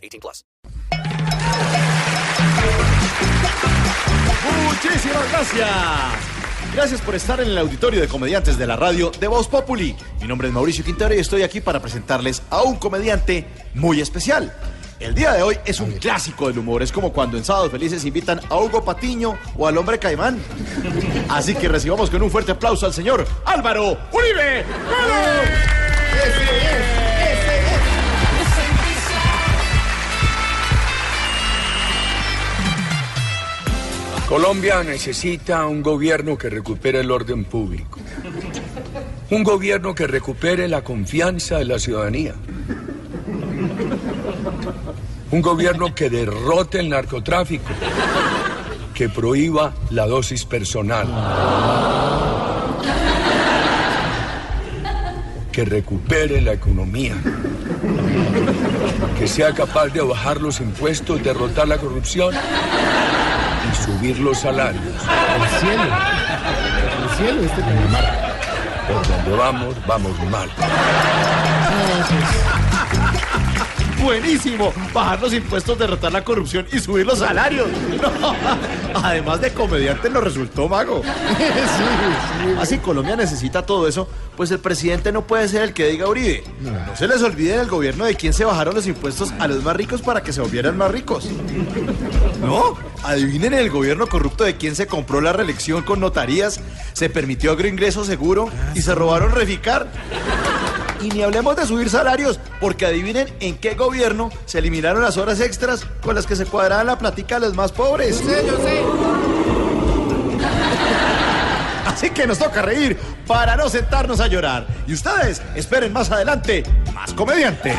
18 plus. Muchísimas gracias. Gracias por estar en el auditorio de comediantes de la radio de Voz Populi. Mi nombre es Mauricio Quintero y estoy aquí para presentarles a un comediante muy especial. El día de hoy es un clásico del humor. Es como cuando en Sábados Felices invitan a Hugo Patiño o al hombre Caimán. Así que recibamos con un fuerte aplauso al señor Álvaro Uribe. Colombia necesita un gobierno que recupere el orden público. Un gobierno que recupere la confianza de la ciudadanía. Un gobierno que derrote el narcotráfico. Que prohíba la dosis personal. Que recupere la economía. Que sea capaz de bajar los impuestos, derrotar la corrupción y subir los salarios. El cielo. El cielo este país. Por donde vamos, vamos mal. Buenísimo. Bajar los impuestos, derrotar la corrupción y subir los salarios. No, Además de comediante nos resultó mago. Así Colombia necesita todo eso, pues el presidente no puede ser el que diga Uribe. No se les olvide del gobierno de quién se bajaron los impuestos a los más ricos para que se volvieran más ricos. No, adivinen el gobierno corrupto de quién se compró la reelección con notarías, se permitió agroingreso seguro y se robaron reficar. Y ni hablemos de subir salarios, porque adivinen en qué gobierno se eliminaron las horas extras con las que se cuadraban la platica a los más pobres. Así que nos toca reír para no sentarnos a llorar. Y ustedes esperen más adelante más comediantes.